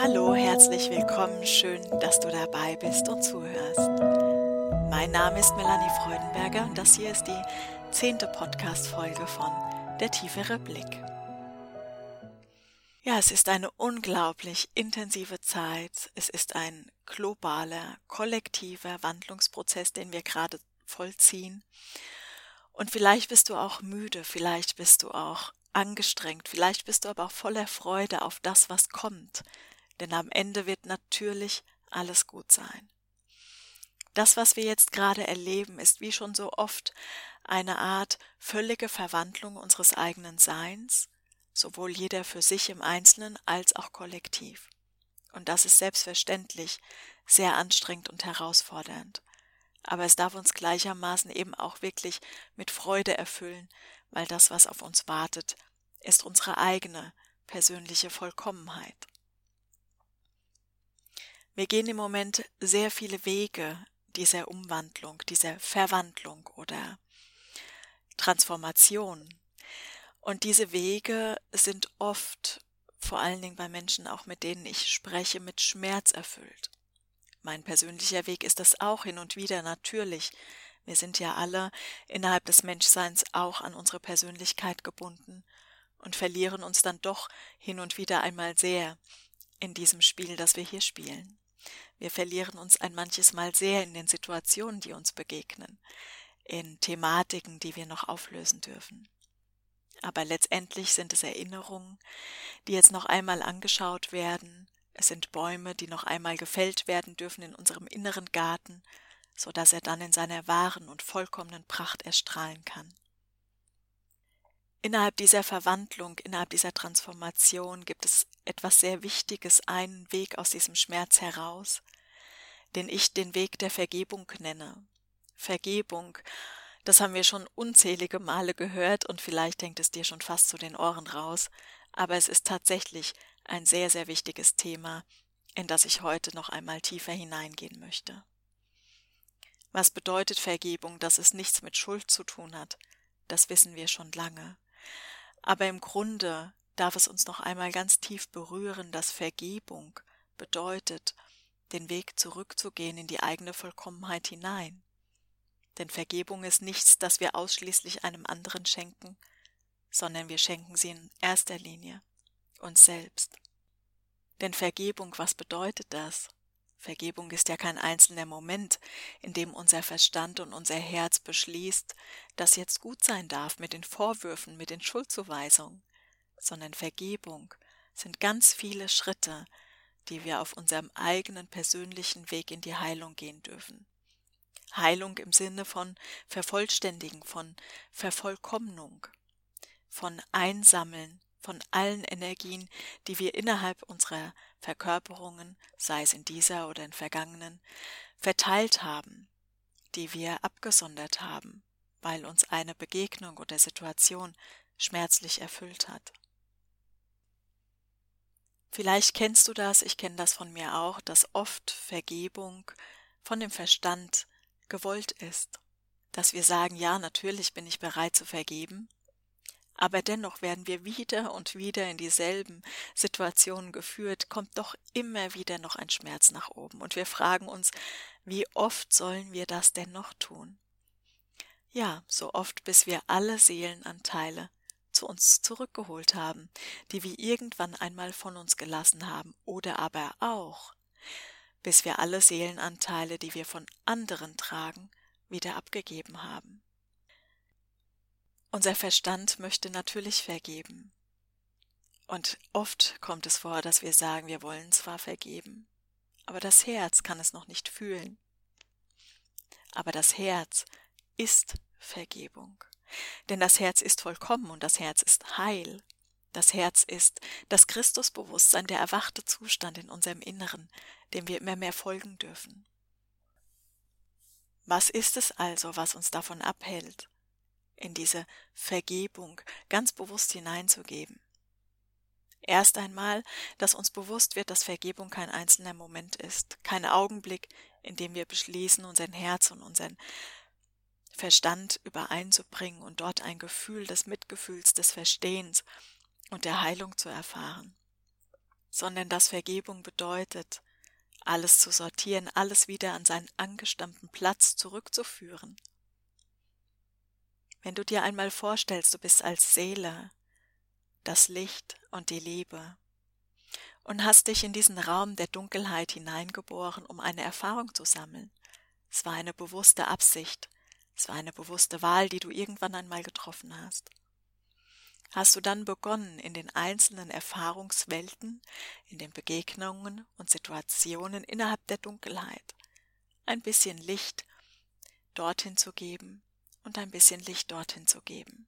Hallo, herzlich willkommen, schön, dass du dabei bist und zuhörst. Mein Name ist Melanie Freudenberger und das hier ist die zehnte Podcast-Folge von Der tiefere Blick. Ja, es ist eine unglaublich intensive Zeit. Es ist ein globaler, kollektiver Wandlungsprozess, den wir gerade vollziehen. Und vielleicht bist du auch müde, vielleicht bist du auch angestrengt, vielleicht bist du aber auch voller Freude auf das, was kommt, denn am Ende wird natürlich alles gut sein. Das, was wir jetzt gerade erleben, ist wie schon so oft eine Art völlige Verwandlung unseres eigenen Seins, sowohl jeder für sich im Einzelnen als auch kollektiv. Und das ist selbstverständlich sehr anstrengend und herausfordernd. Aber es darf uns gleichermaßen eben auch wirklich mit Freude erfüllen, weil das, was auf uns wartet, ist unsere eigene persönliche Vollkommenheit. Wir gehen im Moment sehr viele Wege dieser Umwandlung, dieser Verwandlung oder Transformation. Und diese Wege sind oft, vor allen Dingen bei Menschen auch mit denen ich spreche, mit Schmerz erfüllt. Mein persönlicher Weg ist das auch hin und wieder natürlich. Wir sind ja alle innerhalb des Menschseins auch an unsere Persönlichkeit gebunden und verlieren uns dann doch hin und wieder einmal sehr in diesem Spiel, das wir hier spielen. Wir verlieren uns ein manches Mal sehr in den Situationen, die uns begegnen, in Thematiken, die wir noch auflösen dürfen. Aber letztendlich sind es Erinnerungen, die jetzt noch einmal angeschaut werden, es sind Bäume, die noch einmal gefällt werden dürfen in unserem inneren Garten, so dass er dann in seiner wahren und vollkommenen Pracht erstrahlen kann. Innerhalb dieser Verwandlung, innerhalb dieser Transformation gibt es etwas sehr Wichtiges, einen Weg aus diesem Schmerz heraus, den ich den Weg der Vergebung nenne. Vergebung, das haben wir schon unzählige Male gehört und vielleicht denkt es dir schon fast zu den Ohren raus, aber es ist tatsächlich ein sehr, sehr wichtiges Thema, in das ich heute noch einmal tiefer hineingehen möchte. Was bedeutet Vergebung, dass es nichts mit Schuld zu tun hat? Das wissen wir schon lange. Aber im Grunde darf es uns noch einmal ganz tief berühren, dass Vergebung bedeutet, den Weg zurückzugehen in die eigene Vollkommenheit hinein. Denn Vergebung ist nichts, das wir ausschließlich einem anderen schenken, sondern wir schenken sie in erster Linie uns selbst. Denn Vergebung, was bedeutet das? Vergebung ist ja kein einzelner Moment, in dem unser Verstand und unser Herz beschließt, dass jetzt gut sein darf mit den Vorwürfen, mit den Schuldzuweisungen, sondern Vergebung sind ganz viele Schritte, die wir auf unserem eigenen persönlichen Weg in die Heilung gehen dürfen. Heilung im Sinne von Vervollständigen, von Vervollkommnung, von Einsammeln, von allen Energien, die wir innerhalb unserer Verkörperungen, sei es in dieser oder in vergangenen, verteilt haben, die wir abgesondert haben, weil uns eine Begegnung oder Situation schmerzlich erfüllt hat. Vielleicht kennst du das, ich kenne das von mir auch, dass oft Vergebung von dem Verstand gewollt ist, dass wir sagen, ja, natürlich bin ich bereit zu vergeben, aber dennoch werden wir wieder und wieder in dieselben Situationen geführt, kommt doch immer wieder noch ein Schmerz nach oben. Und wir fragen uns, wie oft sollen wir das denn noch tun? Ja, so oft, bis wir alle Seelenanteile zu uns zurückgeholt haben, die wir irgendwann einmal von uns gelassen haben, oder aber auch, bis wir alle Seelenanteile, die wir von anderen tragen, wieder abgegeben haben. Unser Verstand möchte natürlich vergeben. Und oft kommt es vor, dass wir sagen, wir wollen zwar vergeben, aber das Herz kann es noch nicht fühlen. Aber das Herz ist Vergebung. Denn das Herz ist vollkommen und das Herz ist heil. Das Herz ist das Christusbewusstsein, der erwachte Zustand in unserem Inneren, dem wir immer mehr folgen dürfen. Was ist es also, was uns davon abhält, in diese Vergebung ganz bewusst hineinzugeben. Erst einmal, dass uns bewusst wird, dass Vergebung kein einzelner Moment ist, kein Augenblick, indem wir beschließen, unseren Herz und unseren Verstand übereinzubringen und dort ein Gefühl des Mitgefühls, des Verstehens und der Heilung zu erfahren, sondern dass Vergebung bedeutet, alles zu sortieren, alles wieder an seinen angestammten Platz zurückzuführen. Wenn du dir einmal vorstellst, du bist als Seele das Licht und die Liebe und hast dich in diesen Raum der Dunkelheit hineingeboren, um eine Erfahrung zu sammeln. Es war eine bewusste Absicht, es war eine bewusste Wahl, die du irgendwann einmal getroffen hast. Hast du dann begonnen, in den einzelnen Erfahrungswelten, in den Begegnungen und Situationen innerhalb der Dunkelheit ein bisschen Licht dorthin zu geben und ein bisschen Licht dorthin zu geben.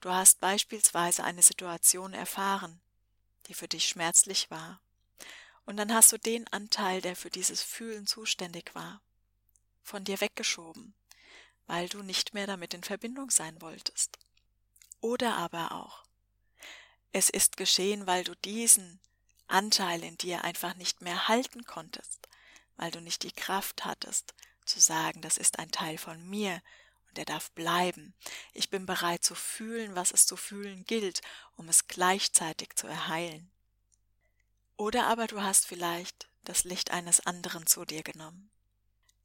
Du hast beispielsweise eine Situation erfahren, die für dich schmerzlich war, und dann hast du den Anteil, der für dieses Fühlen zuständig war, von dir weggeschoben, weil du nicht mehr damit in Verbindung sein wolltest. Oder aber auch, es ist geschehen, weil du diesen Anteil in dir einfach nicht mehr halten konntest, weil du nicht die Kraft hattest, zu sagen, das ist ein Teil von mir und er darf bleiben. Ich bin bereit zu fühlen, was es zu fühlen gilt, um es gleichzeitig zu erheilen. Oder aber du hast vielleicht das Licht eines anderen zu dir genommen.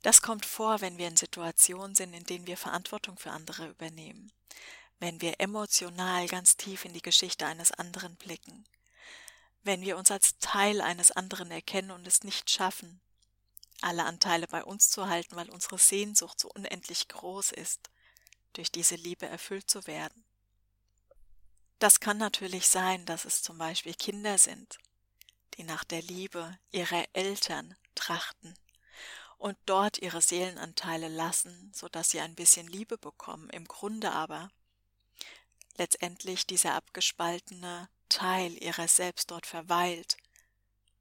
Das kommt vor, wenn wir in Situationen sind, in denen wir Verantwortung für andere übernehmen, wenn wir emotional ganz tief in die Geschichte eines anderen blicken, wenn wir uns als Teil eines anderen erkennen und es nicht schaffen, alle Anteile bei uns zu halten, weil unsere Sehnsucht so unendlich groß ist, durch diese Liebe erfüllt zu werden. Das kann natürlich sein, dass es zum Beispiel Kinder sind, die nach der Liebe ihrer Eltern trachten und dort ihre Seelenanteile lassen, so dass sie ein bisschen Liebe bekommen, im Grunde aber letztendlich dieser abgespaltene Teil ihrer selbst dort verweilt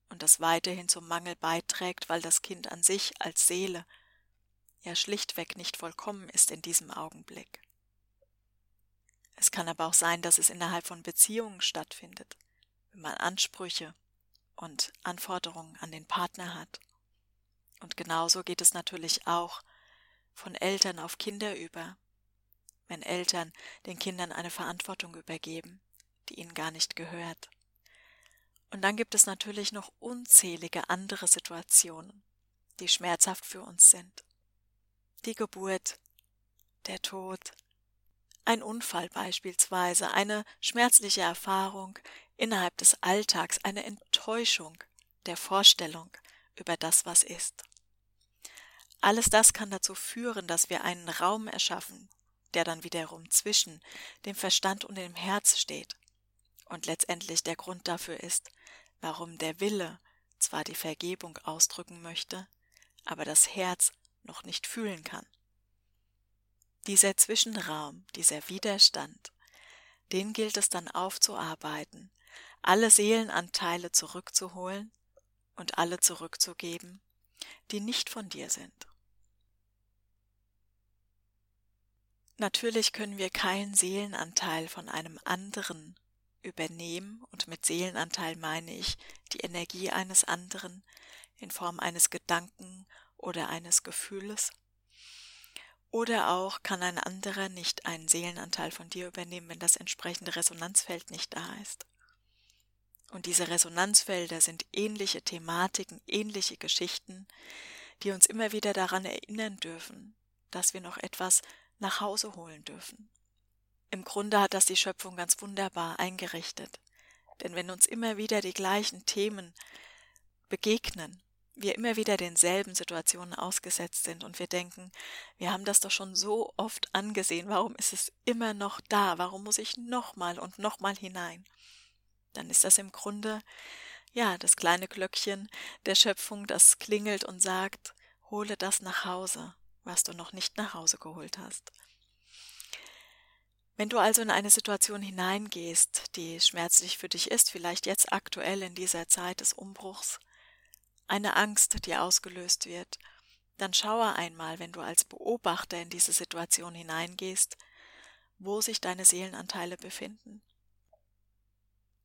und das weiterhin zum Mangel beiträgt, weil das Kind an sich als Seele ja schlichtweg nicht vollkommen ist in diesem Augenblick. Es kann aber auch sein, dass es innerhalb von Beziehungen stattfindet, wenn man Ansprüche und Anforderungen an den Partner hat und genauso geht es natürlich auch von Eltern auf Kinder über, wenn Eltern den Kindern eine Verantwortung übergeben, die ihnen gar nicht gehört. Und dann gibt es natürlich noch unzählige andere Situationen, die schmerzhaft für uns sind. Die Geburt, der Tod, ein Unfall beispielsweise, eine schmerzliche Erfahrung innerhalb des Alltags, eine Enttäuschung der Vorstellung über das, was ist. Alles das kann dazu führen, dass wir einen Raum erschaffen, der dann wiederum zwischen dem Verstand und dem Herz steht und letztendlich der Grund dafür ist, warum der Wille zwar die Vergebung ausdrücken möchte, aber das Herz noch nicht fühlen kann. Dieser Zwischenraum, dieser Widerstand, den gilt es dann aufzuarbeiten, alle Seelenanteile zurückzuholen und alle zurückzugeben, die nicht von dir sind. Natürlich können wir keinen Seelenanteil von einem anderen übernehmen, und mit Seelenanteil meine ich die Energie eines anderen in Form eines Gedanken oder eines Gefühles. Oder auch kann ein anderer nicht einen Seelenanteil von dir übernehmen, wenn das entsprechende Resonanzfeld nicht da ist. Und diese Resonanzfelder sind ähnliche Thematiken, ähnliche Geschichten, die uns immer wieder daran erinnern dürfen, dass wir noch etwas nach Hause holen dürfen. Im Grunde hat das die Schöpfung ganz wunderbar eingerichtet. Denn wenn uns immer wieder die gleichen Themen begegnen, wir immer wieder denselben Situationen ausgesetzt sind und wir denken, wir haben das doch schon so oft angesehen, warum ist es immer noch da, warum muss ich nochmal und nochmal hinein? Dann ist das im Grunde, ja, das kleine Glöckchen der Schöpfung, das klingelt und sagt, hole das nach Hause, was du noch nicht nach Hause geholt hast. Wenn du also in eine Situation hineingehst, die schmerzlich für dich ist, vielleicht jetzt aktuell in dieser Zeit des Umbruchs, eine Angst, die ausgelöst wird, dann schaue einmal, wenn du als Beobachter in diese Situation hineingehst, wo sich deine Seelenanteile befinden.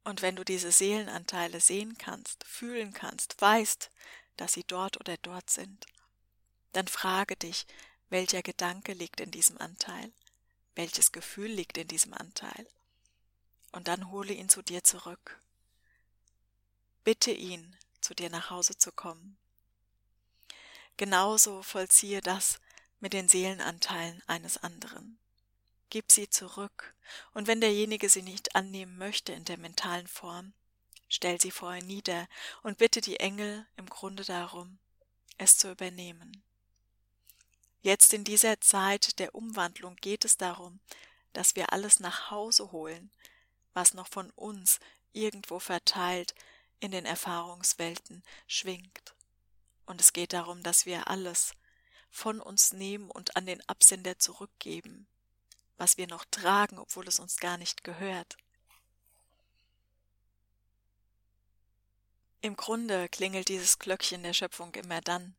Und wenn du diese Seelenanteile sehen kannst, fühlen kannst, weißt, dass sie dort oder dort sind, dann frage dich, welcher Gedanke liegt in diesem Anteil, welches Gefühl liegt in diesem Anteil, und dann hole ihn zu dir zurück. Bitte ihn, zu dir nach Hause zu kommen. Genauso vollziehe das mit den Seelenanteilen eines anderen. Gib sie zurück, und wenn derjenige sie nicht annehmen möchte in der mentalen Form, stell sie vorher nieder und bitte die Engel im Grunde darum, es zu übernehmen. Jetzt in dieser Zeit der Umwandlung geht es darum, dass wir alles nach Hause holen, was noch von uns irgendwo verteilt in den Erfahrungswelten schwingt. Und es geht darum, dass wir alles von uns nehmen und an den Absender zurückgeben, was wir noch tragen, obwohl es uns gar nicht gehört. Im Grunde klingelt dieses Glöckchen der Schöpfung immer dann,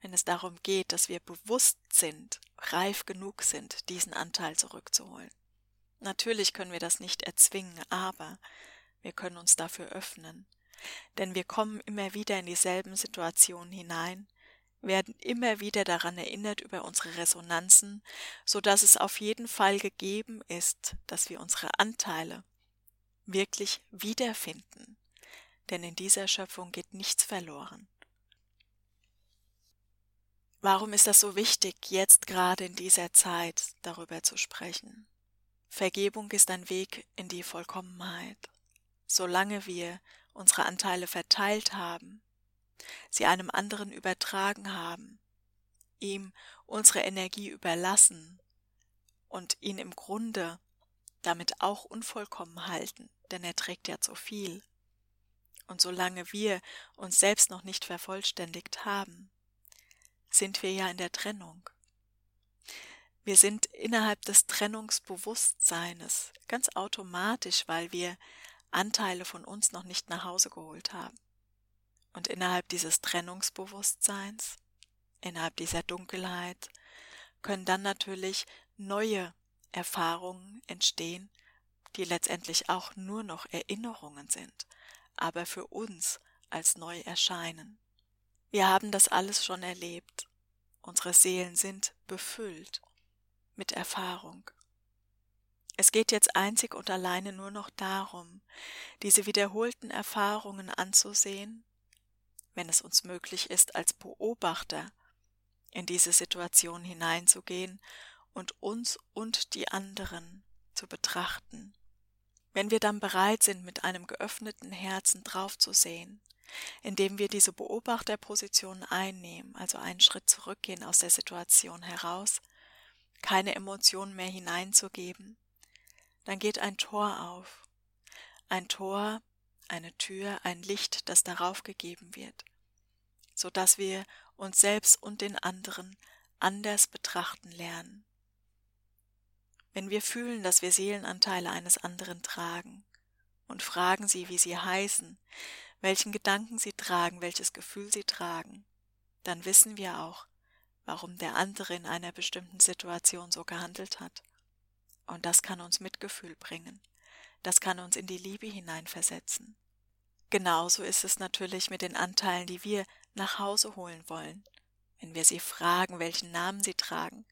wenn es darum geht, dass wir bewusst sind, reif genug sind, diesen Anteil zurückzuholen. Natürlich können wir das nicht erzwingen, aber wir können uns dafür öffnen, denn wir kommen immer wieder in dieselben Situationen hinein, werden immer wieder daran erinnert über unsere Resonanzen, so dass es auf jeden Fall gegeben ist, dass wir unsere Anteile wirklich wiederfinden. Denn in dieser Schöpfung geht nichts verloren. Warum ist das so wichtig, jetzt gerade in dieser Zeit darüber zu sprechen? Vergebung ist ein Weg in die Vollkommenheit. Solange wir unsere Anteile verteilt haben, sie einem anderen übertragen haben, ihm unsere Energie überlassen und ihn im Grunde damit auch unvollkommen halten, denn er trägt ja zu viel. Und solange wir uns selbst noch nicht vervollständigt haben, sind wir ja in der Trennung. Wir sind innerhalb des Trennungsbewusstseins ganz automatisch, weil wir Anteile von uns noch nicht nach Hause geholt haben. Und innerhalb dieses Trennungsbewusstseins, innerhalb dieser Dunkelheit, können dann natürlich neue Erfahrungen entstehen, die letztendlich auch nur noch Erinnerungen sind, aber für uns als neu erscheinen. Wir haben das alles schon erlebt. Unsere Seelen sind befüllt mit Erfahrung. Es geht jetzt einzig und alleine nur noch darum, diese wiederholten Erfahrungen anzusehen wenn es uns möglich ist, als Beobachter in diese Situation hineinzugehen und uns und die anderen zu betrachten. Wenn wir dann bereit sind, mit einem geöffneten Herzen draufzusehen, indem wir diese Beobachterposition einnehmen, also einen Schritt zurückgehen aus der Situation heraus, keine Emotionen mehr hineinzugeben, dann geht ein Tor auf. Ein Tor, eine Tür, ein Licht, das darauf gegeben wird so dass wir uns selbst und den anderen anders betrachten lernen. Wenn wir fühlen, dass wir Seelenanteile eines anderen tragen und fragen sie, wie sie heißen, welchen Gedanken sie tragen, welches Gefühl sie tragen, dann wissen wir auch, warum der andere in einer bestimmten Situation so gehandelt hat. Und das kann uns Mitgefühl bringen, das kann uns in die Liebe hineinversetzen. Genauso ist es natürlich mit den Anteilen, die wir nach Hause holen wollen, wenn wir sie fragen, welchen Namen sie tragen,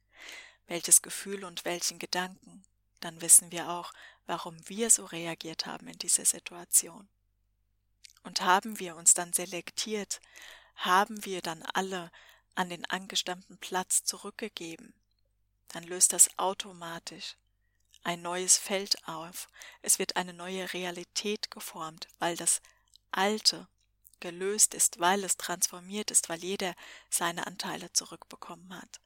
welches Gefühl und welchen Gedanken, dann wissen wir auch, warum wir so reagiert haben in dieser Situation. Und haben wir uns dann selektiert, haben wir dann alle an den angestammten Platz zurückgegeben, dann löst das automatisch ein neues Feld auf, es wird eine neue Realität geformt, weil das Alte gelöst ist, weil es transformiert ist, weil jeder seine Anteile zurückbekommen hat.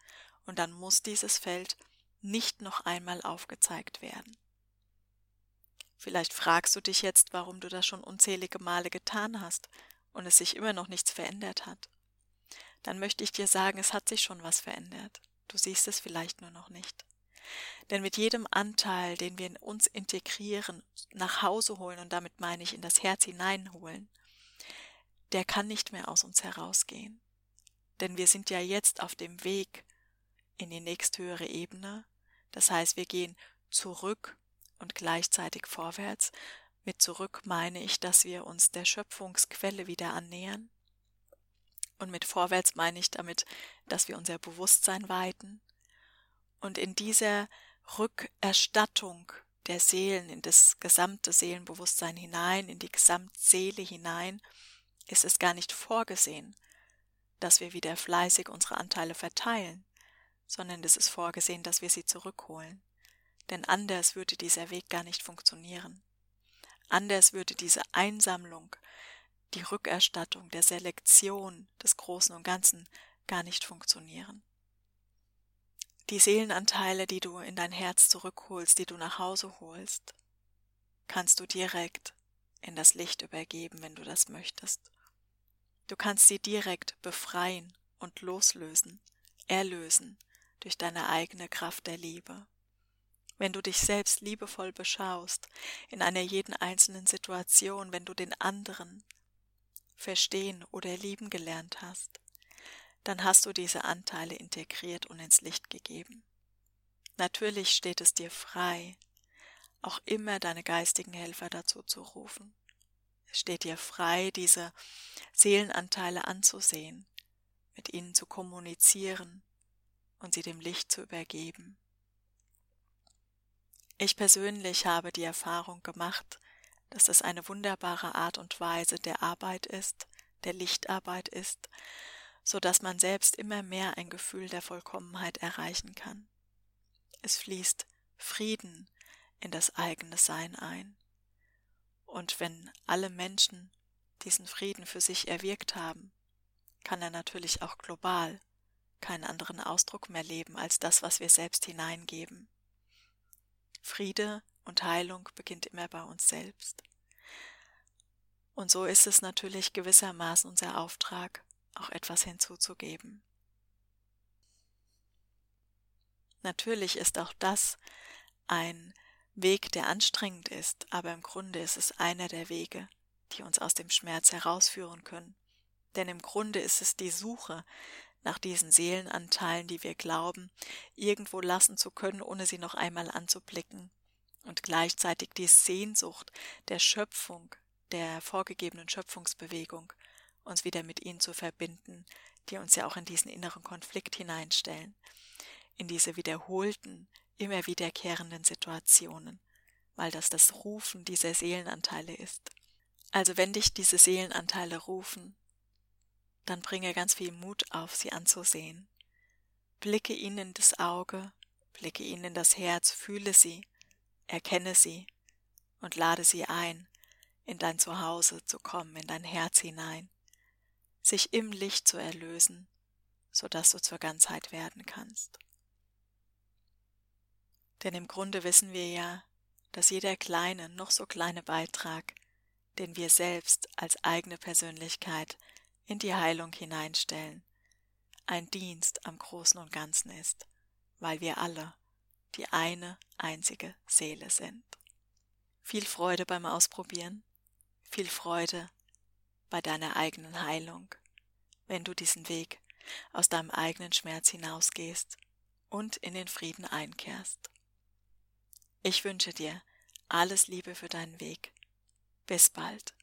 Und dann muss dieses Feld nicht noch einmal aufgezeigt werden. Vielleicht fragst du dich jetzt, warum du das schon unzählige Male getan hast und es sich immer noch nichts verändert hat. Dann möchte ich dir sagen, es hat sich schon was verändert. Du siehst es vielleicht nur noch nicht. Denn mit jedem Anteil, den wir in uns integrieren, nach Hause holen, und damit meine ich in das Herz hineinholen, der kann nicht mehr aus uns herausgehen. Denn wir sind ja jetzt auf dem Weg in die nächsthöhere Ebene. Das heißt, wir gehen zurück und gleichzeitig vorwärts. Mit zurück meine ich, dass wir uns der Schöpfungsquelle wieder annähern. Und mit vorwärts meine ich damit, dass wir unser Bewusstsein weiten und in dieser Rückerstattung der Seelen in das gesamte Seelenbewusstsein hinein, in die Gesamtseele hinein, ist es gar nicht vorgesehen, dass wir wieder fleißig unsere Anteile verteilen, sondern es ist vorgesehen, dass wir sie zurückholen. Denn anders würde dieser Weg gar nicht funktionieren. Anders würde diese Einsammlung, die Rückerstattung der Selektion des Großen und Ganzen gar nicht funktionieren. Die Seelenanteile, die du in dein Herz zurückholst, die du nach Hause holst, kannst du direkt in das Licht übergeben, wenn du das möchtest. Du kannst sie direkt befreien und loslösen, erlösen durch deine eigene Kraft der Liebe. Wenn du dich selbst liebevoll beschaust, in einer jeden einzelnen Situation, wenn du den anderen verstehen oder lieben gelernt hast, dann hast du diese Anteile integriert und ins Licht gegeben. Natürlich steht es dir frei, auch immer deine geistigen Helfer dazu zu rufen. Es steht dir frei, diese Seelenanteile anzusehen, mit ihnen zu kommunizieren und sie dem Licht zu übergeben. Ich persönlich habe die Erfahrung gemacht, dass das eine wunderbare Art und Weise der Arbeit ist, der Lichtarbeit ist, so dass man selbst immer mehr ein Gefühl der Vollkommenheit erreichen kann. Es fließt Frieden in das eigene Sein ein. Und wenn alle Menschen diesen Frieden für sich erwirkt haben, kann er natürlich auch global keinen anderen Ausdruck mehr leben als das, was wir selbst hineingeben. Friede und Heilung beginnt immer bei uns selbst. Und so ist es natürlich gewissermaßen unser Auftrag, auch etwas hinzuzugeben. Natürlich ist auch das ein Weg, der anstrengend ist, aber im Grunde ist es einer der Wege, die uns aus dem Schmerz herausführen können. Denn im Grunde ist es die Suche nach diesen Seelenanteilen, die wir glauben, irgendwo lassen zu können, ohne sie noch einmal anzublicken, und gleichzeitig die Sehnsucht der Schöpfung, der vorgegebenen Schöpfungsbewegung, uns wieder mit ihnen zu verbinden, die uns ja auch in diesen inneren Konflikt hineinstellen, in diese wiederholten, immer wiederkehrenden Situationen, weil das das Rufen dieser Seelenanteile ist. Also wenn dich diese Seelenanteile rufen, dann bringe ganz viel Mut auf, sie anzusehen. Blicke ihnen in das Auge, blicke ihnen in das Herz, fühle sie, erkenne sie und lade sie ein, in dein Zuhause zu kommen, in dein Herz hinein, sich im Licht zu erlösen, so dass du zur Ganzheit werden kannst. Denn im Grunde wissen wir ja, dass jeder kleine, noch so kleine Beitrag, den wir selbst als eigene Persönlichkeit in die Heilung hineinstellen, ein Dienst am Großen und Ganzen ist, weil wir alle die eine einzige Seele sind. Viel Freude beim Ausprobieren, viel Freude bei deiner eigenen Heilung, wenn du diesen Weg aus deinem eigenen Schmerz hinausgehst und in den Frieden einkehrst. Ich wünsche dir alles Liebe für deinen Weg. Bis bald.